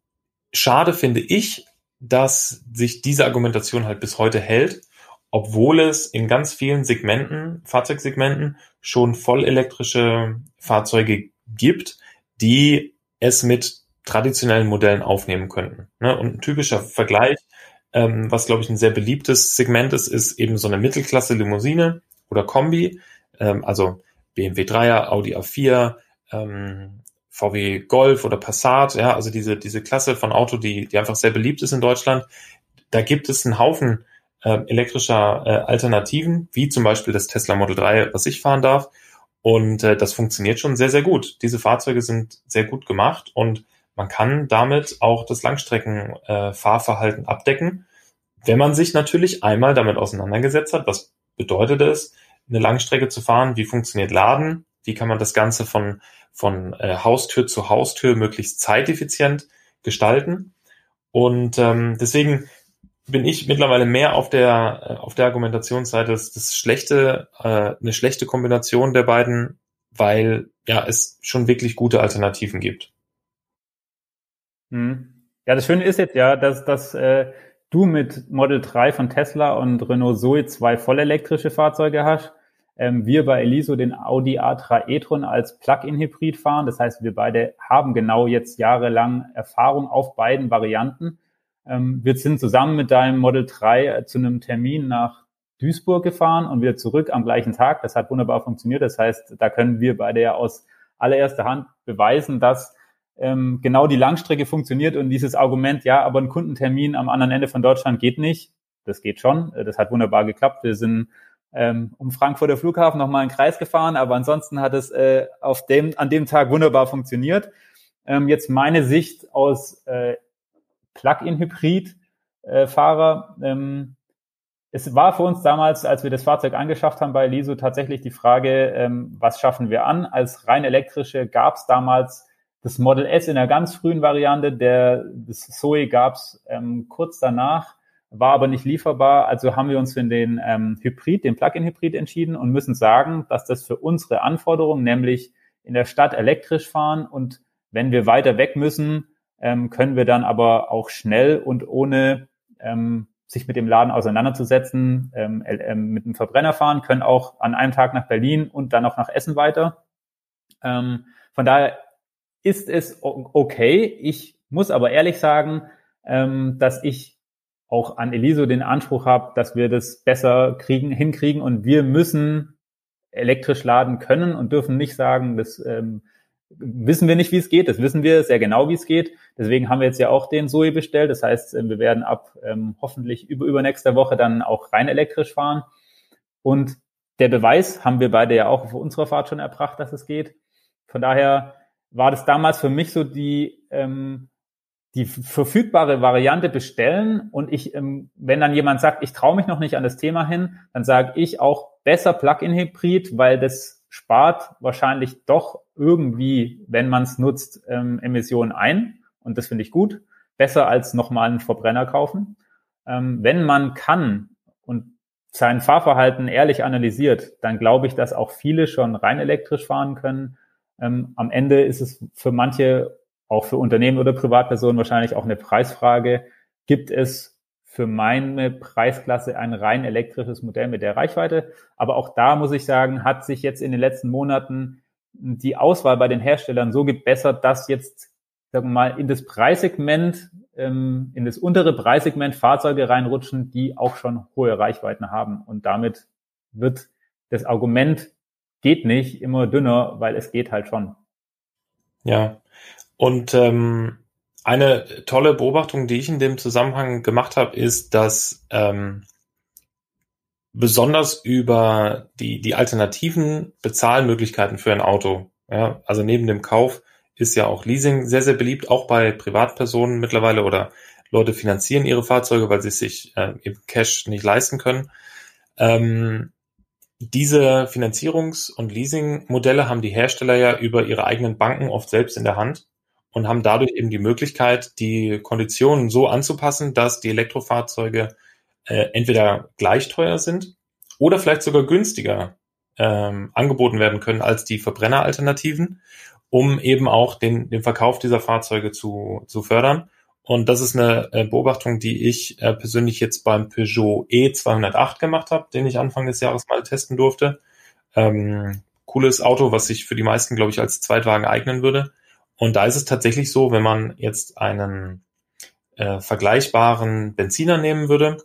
schade finde ich, dass sich diese Argumentation halt bis heute hält, obwohl es in ganz vielen Segmenten, Fahrzeugsegmenten schon voll elektrische Fahrzeuge gibt, die es mit traditionellen Modellen aufnehmen könnten. Ne? Und ein typischer Vergleich, ähm, was glaube ich ein sehr beliebtes Segment ist, ist eben so eine Mittelklasse Limousine oder Kombi, ähm, also BMW 3er, Audi A4, ähm, VW Golf oder Passat, ja, also diese, diese Klasse von Auto, die, die einfach sehr beliebt ist in Deutschland. Da gibt es einen Haufen äh, elektrischer äh, Alternativen, wie zum Beispiel das Tesla Model 3, was ich fahren darf. Und äh, das funktioniert schon sehr, sehr gut. Diese Fahrzeuge sind sehr gut gemacht und man kann damit auch das Langstreckenfahrverhalten äh, abdecken, wenn man sich natürlich einmal damit auseinandergesetzt hat, was bedeutet es, eine Langstrecke zu fahren, wie funktioniert Laden, wie kann man das Ganze von, von äh, Haustür zu Haustür möglichst zeiteffizient gestalten. Und ähm, deswegen bin ich mittlerweile mehr auf der äh, auf der Argumentationsseite, dass das schlechte äh, eine schlechte Kombination der beiden, weil ja es schon wirklich gute Alternativen gibt. Hm. Ja, das Schöne ist jetzt ja, dass, dass äh, du mit Model 3 von Tesla und Renault Zoe zwei vollelektrische Fahrzeuge hast. Ähm, wir bei Eliso den Audi A3 e-tron als Plug-in-Hybrid fahren. Das heißt, wir beide haben genau jetzt jahrelang Erfahrung auf beiden Varianten. Ähm, wir sind zusammen mit deinem Model 3 äh, zu einem Termin nach Duisburg gefahren und wieder zurück am gleichen Tag. Das hat wunderbar funktioniert. Das heißt, da können wir beide ja aus allererster Hand beweisen, dass ähm, genau die Langstrecke funktioniert und dieses Argument, ja, aber ein Kundentermin am anderen Ende von Deutschland geht nicht. Das geht schon. Äh, das hat wunderbar geklappt. Wir sind ähm, um Frankfurter Flughafen nochmal einen Kreis gefahren, aber ansonsten hat es äh, auf dem, an dem Tag wunderbar funktioniert. Ähm, jetzt meine Sicht aus äh, Plug-in-Hybrid-Fahrer. Äh, ähm, es war für uns damals, als wir das Fahrzeug angeschafft haben bei Liso, tatsächlich die Frage, ähm, was schaffen wir an? Als rein elektrische gab es damals das Model S in der ganz frühen Variante, der, das Zoe gab's ähm, kurz danach, war aber nicht lieferbar. Also haben wir uns für den ähm, Hybrid, den Plug-in-Hybrid entschieden und müssen sagen, dass das für unsere Anforderungen, nämlich in der Stadt elektrisch fahren und wenn wir weiter weg müssen, ähm, können wir dann aber auch schnell und ohne ähm, sich mit dem Laden auseinanderzusetzen, ähm, äh, mit dem Verbrenner fahren, können auch an einem Tag nach Berlin und dann auch nach Essen weiter. Ähm, von daher ist es okay. Ich muss aber ehrlich sagen, ähm, dass ich auch an Eliso den Anspruch habe, dass wir das besser kriegen, hinkriegen und wir müssen elektrisch laden können und dürfen nicht sagen, das ähm, wissen wir nicht, wie es geht. Das wissen wir sehr genau, wie es geht. Deswegen haben wir jetzt ja auch den Zoe bestellt. Das heißt, äh, wir werden ab ähm, hoffentlich über, übernächster Woche dann auch rein elektrisch fahren. Und der Beweis haben wir beide ja auch auf unserer Fahrt schon erbracht, dass es geht. Von daher war das damals für mich so die, ähm, die verfügbare Variante bestellen und ich, ähm, wenn dann jemand sagt, ich traue mich noch nicht an das Thema hin, dann sage ich auch besser Plug-in-Hybrid, weil das spart wahrscheinlich doch irgendwie, wenn man es nutzt, ähm, Emissionen ein und das finde ich gut, besser als nochmal einen Verbrenner kaufen. Ähm, wenn man kann und sein Fahrverhalten ehrlich analysiert, dann glaube ich, dass auch viele schon rein elektrisch fahren können. Ähm, am Ende ist es für manche auch für Unternehmen oder Privatpersonen wahrscheinlich auch eine Preisfrage. Gibt es für meine Preisklasse ein rein elektrisches Modell mit der Reichweite? Aber auch da muss ich sagen, hat sich jetzt in den letzten Monaten die Auswahl bei den Herstellern so gebessert, dass jetzt, sagen wir mal, in das Preissegment, ähm, in das untere Preissegment Fahrzeuge reinrutschen, die auch schon hohe Reichweiten haben. Und damit wird das Argument geht nicht immer dünner, weil es geht halt schon. Ja, und ähm, eine tolle Beobachtung, die ich in dem Zusammenhang gemacht habe, ist, dass ähm, besonders über die, die alternativen Bezahlmöglichkeiten für ein Auto, ja, also neben dem Kauf ist ja auch Leasing sehr, sehr beliebt, auch bei Privatpersonen mittlerweile oder Leute finanzieren ihre Fahrzeuge, weil sie sich äh, eben Cash nicht leisten können. Ähm, diese Finanzierungs- und Leasingmodelle haben die Hersteller ja über ihre eigenen Banken oft selbst in der Hand und haben dadurch eben die Möglichkeit, die Konditionen so anzupassen, dass die Elektrofahrzeuge äh, entweder gleich teuer sind oder vielleicht sogar günstiger ähm, angeboten werden können als die Verbrenneralternativen, um eben auch den, den Verkauf dieser Fahrzeuge zu, zu fördern. Und das ist eine äh, Beobachtung, die ich äh, persönlich jetzt beim Peugeot E208 gemacht habe, den ich Anfang des Jahres mal testen durfte. Ähm, cooles Auto, was sich für die meisten, glaube ich, als Zweitwagen eignen würde. Und da ist es tatsächlich so, wenn man jetzt einen äh, vergleichbaren Benziner nehmen würde,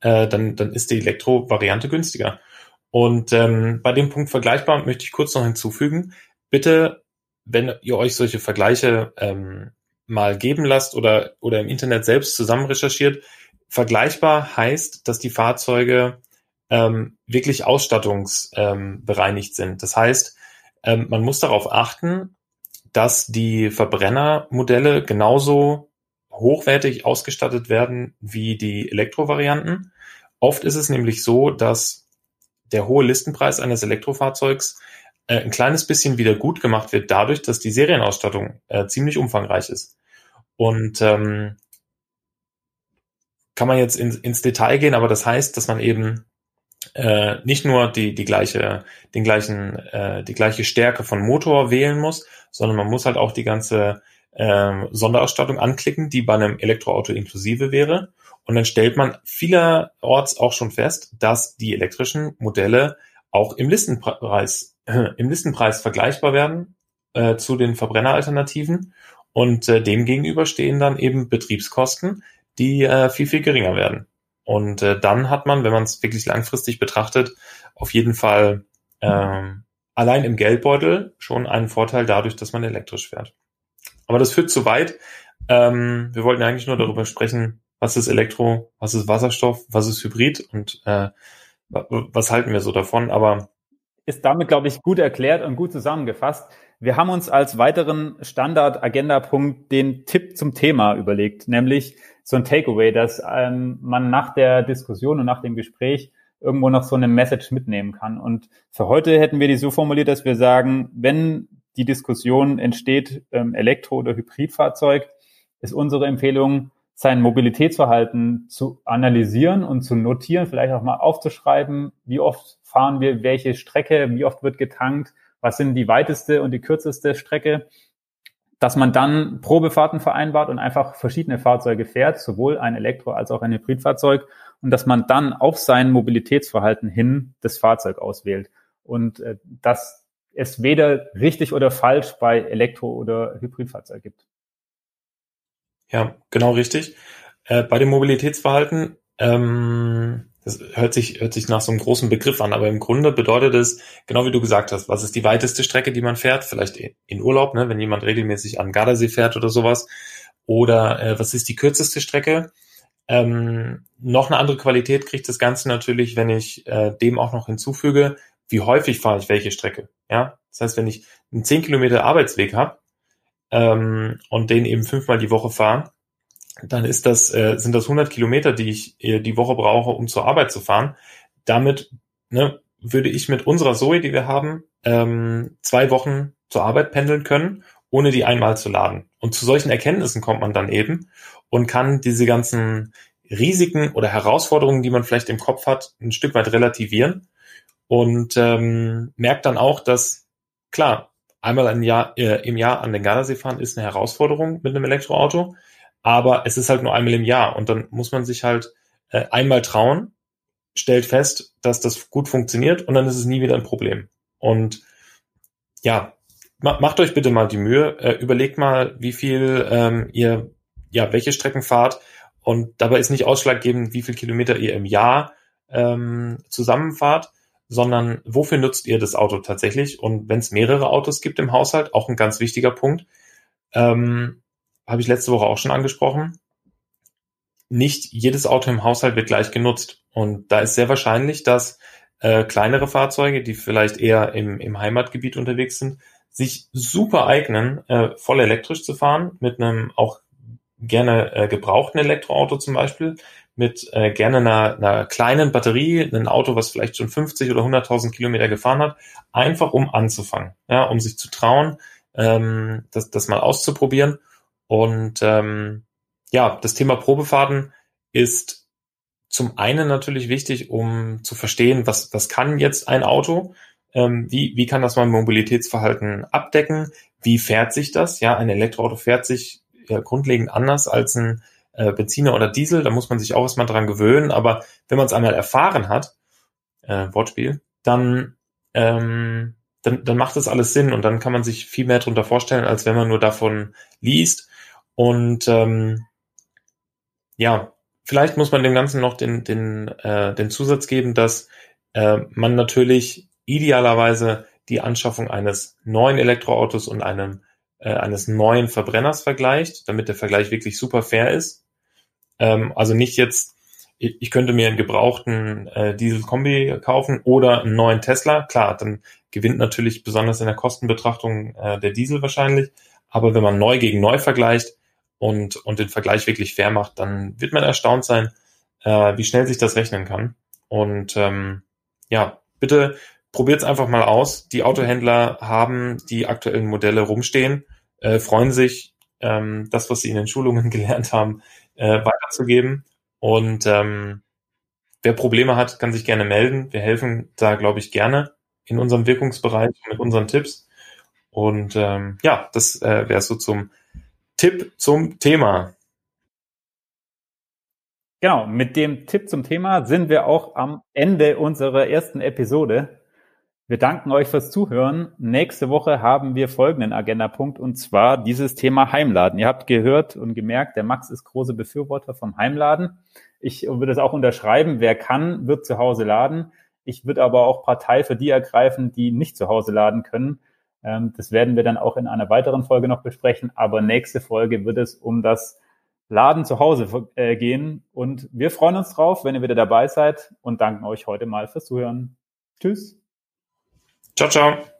äh, dann, dann ist die Elektro-Variante günstiger. Und ähm, bei dem Punkt vergleichbar möchte ich kurz noch hinzufügen, bitte, wenn ihr euch solche Vergleiche ähm, mal geben lasst oder, oder im Internet selbst zusammen recherchiert, vergleichbar heißt, dass die Fahrzeuge ähm, wirklich ausstattungsbereinigt ähm, sind. Das heißt, ähm, man muss darauf achten, dass die Verbrennermodelle genauso hochwertig ausgestattet werden wie die Elektrovarianten. Oft ist es nämlich so, dass der hohe Listenpreis eines Elektrofahrzeugs äh, ein kleines bisschen wieder gut gemacht wird dadurch, dass die Serienausstattung äh, ziemlich umfangreich ist. Und ähm, kann man jetzt in, ins Detail gehen, aber das heißt, dass man eben äh, nicht nur die, die gleiche, den gleichen, äh, die gleiche Stärke von Motor wählen muss, sondern man muss halt auch die ganze äh, Sonderausstattung anklicken, die bei einem Elektroauto inklusive wäre. Und dann stellt man vielerorts auch schon fest, dass die elektrischen Modelle auch im Listenpreis, äh, im Listenpreis vergleichbar werden äh, zu den Verbrenneralternativen. Und äh, dem gegenüber stehen dann eben Betriebskosten, die äh, viel, viel geringer werden. Und äh, dann hat man, wenn man es wirklich langfristig betrachtet, auf jeden Fall ähm, allein im Geldbeutel schon einen Vorteil dadurch, dass man elektrisch fährt. Aber das führt zu weit. Ähm, wir wollten eigentlich nur darüber sprechen, was ist Elektro, was ist Wasserstoff, was ist Hybrid und äh, was halten wir so davon. Aber ist damit, glaube ich, gut erklärt und gut zusammengefasst. Wir haben uns als weiteren Standard-Agenda-Punkt den Tipp zum Thema überlegt, nämlich so ein Takeaway, dass ähm, man nach der Diskussion und nach dem Gespräch irgendwo noch so eine Message mitnehmen kann. Und für heute hätten wir die so formuliert, dass wir sagen, wenn die Diskussion entsteht, ähm, Elektro- oder Hybridfahrzeug, ist unsere Empfehlung, sein Mobilitätsverhalten zu analysieren und zu notieren, vielleicht auch mal aufzuschreiben, wie oft fahren wir welche Strecke, wie oft wird getankt, was sind die weiteste und die kürzeste Strecke dass man dann Probefahrten vereinbart und einfach verschiedene Fahrzeuge fährt, sowohl ein Elektro- als auch ein Hybridfahrzeug, und dass man dann auf sein Mobilitätsverhalten hin das Fahrzeug auswählt. Und äh, dass es weder richtig oder falsch bei Elektro- oder Hybridfahrzeug gibt. Ja, genau richtig. Äh, bei dem Mobilitätsverhalten ähm, das hört sich, hört sich nach so einem großen Begriff an, aber im Grunde bedeutet es, genau wie du gesagt hast, was ist die weiteste Strecke, die man fährt? Vielleicht in Urlaub, ne, wenn jemand regelmäßig an Gardasee fährt oder sowas. Oder äh, was ist die kürzeste Strecke? Ähm, noch eine andere Qualität kriegt das Ganze natürlich, wenn ich äh, dem auch noch hinzufüge, wie häufig fahre ich welche Strecke. Ja, das heißt, wenn ich einen 10 Kilometer Arbeitsweg habe, ähm, und den eben fünfmal die Woche fahre, dann ist das, äh, sind das 100 Kilometer, die ich äh, die Woche brauche, um zur Arbeit zu fahren. Damit ne, würde ich mit unserer Zoe, die wir haben, ähm, zwei Wochen zur Arbeit pendeln können, ohne die einmal zu laden. Und zu solchen Erkenntnissen kommt man dann eben und kann diese ganzen Risiken oder Herausforderungen, die man vielleicht im Kopf hat, ein Stück weit relativieren und ähm, merkt dann auch, dass klar, einmal ein Jahr, äh, im Jahr an den Gardasee fahren ist eine Herausforderung mit einem Elektroauto, aber es ist halt nur einmal im Jahr und dann muss man sich halt äh, einmal trauen, stellt fest, dass das gut funktioniert und dann ist es nie wieder ein Problem. Und ja, macht euch bitte mal die Mühe, äh, überlegt mal, wie viel ähm, ihr, ja, welche Strecken fahrt und dabei ist nicht ausschlaggebend, wie viel Kilometer ihr im Jahr ähm, zusammenfahrt, sondern wofür nutzt ihr das Auto tatsächlich? Und wenn es mehrere Autos gibt im Haushalt, auch ein ganz wichtiger Punkt, ähm, habe ich letzte Woche auch schon angesprochen, nicht jedes Auto im Haushalt wird gleich genutzt. Und da ist sehr wahrscheinlich, dass äh, kleinere Fahrzeuge, die vielleicht eher im, im Heimatgebiet unterwegs sind, sich super eignen, äh, voll elektrisch zu fahren, mit einem auch gerne äh, gebrauchten Elektroauto zum Beispiel, mit äh, gerne einer, einer kleinen Batterie, ein Auto, was vielleicht schon 50 oder 100.000 Kilometer gefahren hat, einfach um anzufangen, ja, um sich zu trauen, ähm, das, das mal auszuprobieren. Und ähm, ja, das Thema Probefahrten ist zum einen natürlich wichtig, um zu verstehen, was, was kann jetzt ein Auto, ähm, wie, wie kann das mein Mobilitätsverhalten abdecken, wie fährt sich das? Ja, ein Elektroauto fährt sich ja grundlegend anders als ein äh, Benziner oder Diesel, da muss man sich auch erstmal dran gewöhnen, aber wenn man es einmal erfahren hat, äh, Wortspiel, dann, ähm, dann, dann macht das alles Sinn und dann kann man sich viel mehr darunter vorstellen, als wenn man nur davon liest. Und ähm, ja, vielleicht muss man dem Ganzen noch den, den, äh, den Zusatz geben, dass äh, man natürlich idealerweise die Anschaffung eines neuen Elektroautos und einem äh, eines neuen Verbrenners vergleicht, damit der Vergleich wirklich super fair ist. Ähm, also nicht jetzt, ich könnte mir einen gebrauchten äh, Diesel-Kombi kaufen oder einen neuen Tesla. Klar, dann gewinnt natürlich besonders in der Kostenbetrachtung äh, der Diesel wahrscheinlich. Aber wenn man neu gegen neu vergleicht und, und den Vergleich wirklich fair macht, dann wird man erstaunt sein, äh, wie schnell sich das rechnen kann. Und ähm, ja, bitte probiert es einfach mal aus. Die Autohändler haben die aktuellen Modelle rumstehen, äh, freuen sich, ähm, das, was sie in den Schulungen gelernt haben, äh, weiterzugeben. Und ähm, wer Probleme hat, kann sich gerne melden. Wir helfen da, glaube ich, gerne in unserem Wirkungsbereich mit unseren Tipps. Und ähm, ja, das äh, wäre so zum Tipp zum Thema. Genau, mit dem Tipp zum Thema sind wir auch am Ende unserer ersten Episode. Wir danken euch fürs Zuhören. Nächste Woche haben wir folgenden Agendapunkt und zwar dieses Thema Heimladen. Ihr habt gehört und gemerkt, der Max ist große Befürworter vom Heimladen. Ich würde es auch unterschreiben. Wer kann, wird zu Hause laden. Ich würde aber auch Partei für die ergreifen, die nicht zu Hause laden können. Ähm, das werden wir dann auch in einer weiteren Folge noch besprechen. Aber nächste Folge wird es um das Laden zu Hause äh, gehen. Und wir freuen uns drauf, wenn ihr wieder dabei seid und danken euch heute mal fürs Zuhören. Tschüss. Ciao, ciao.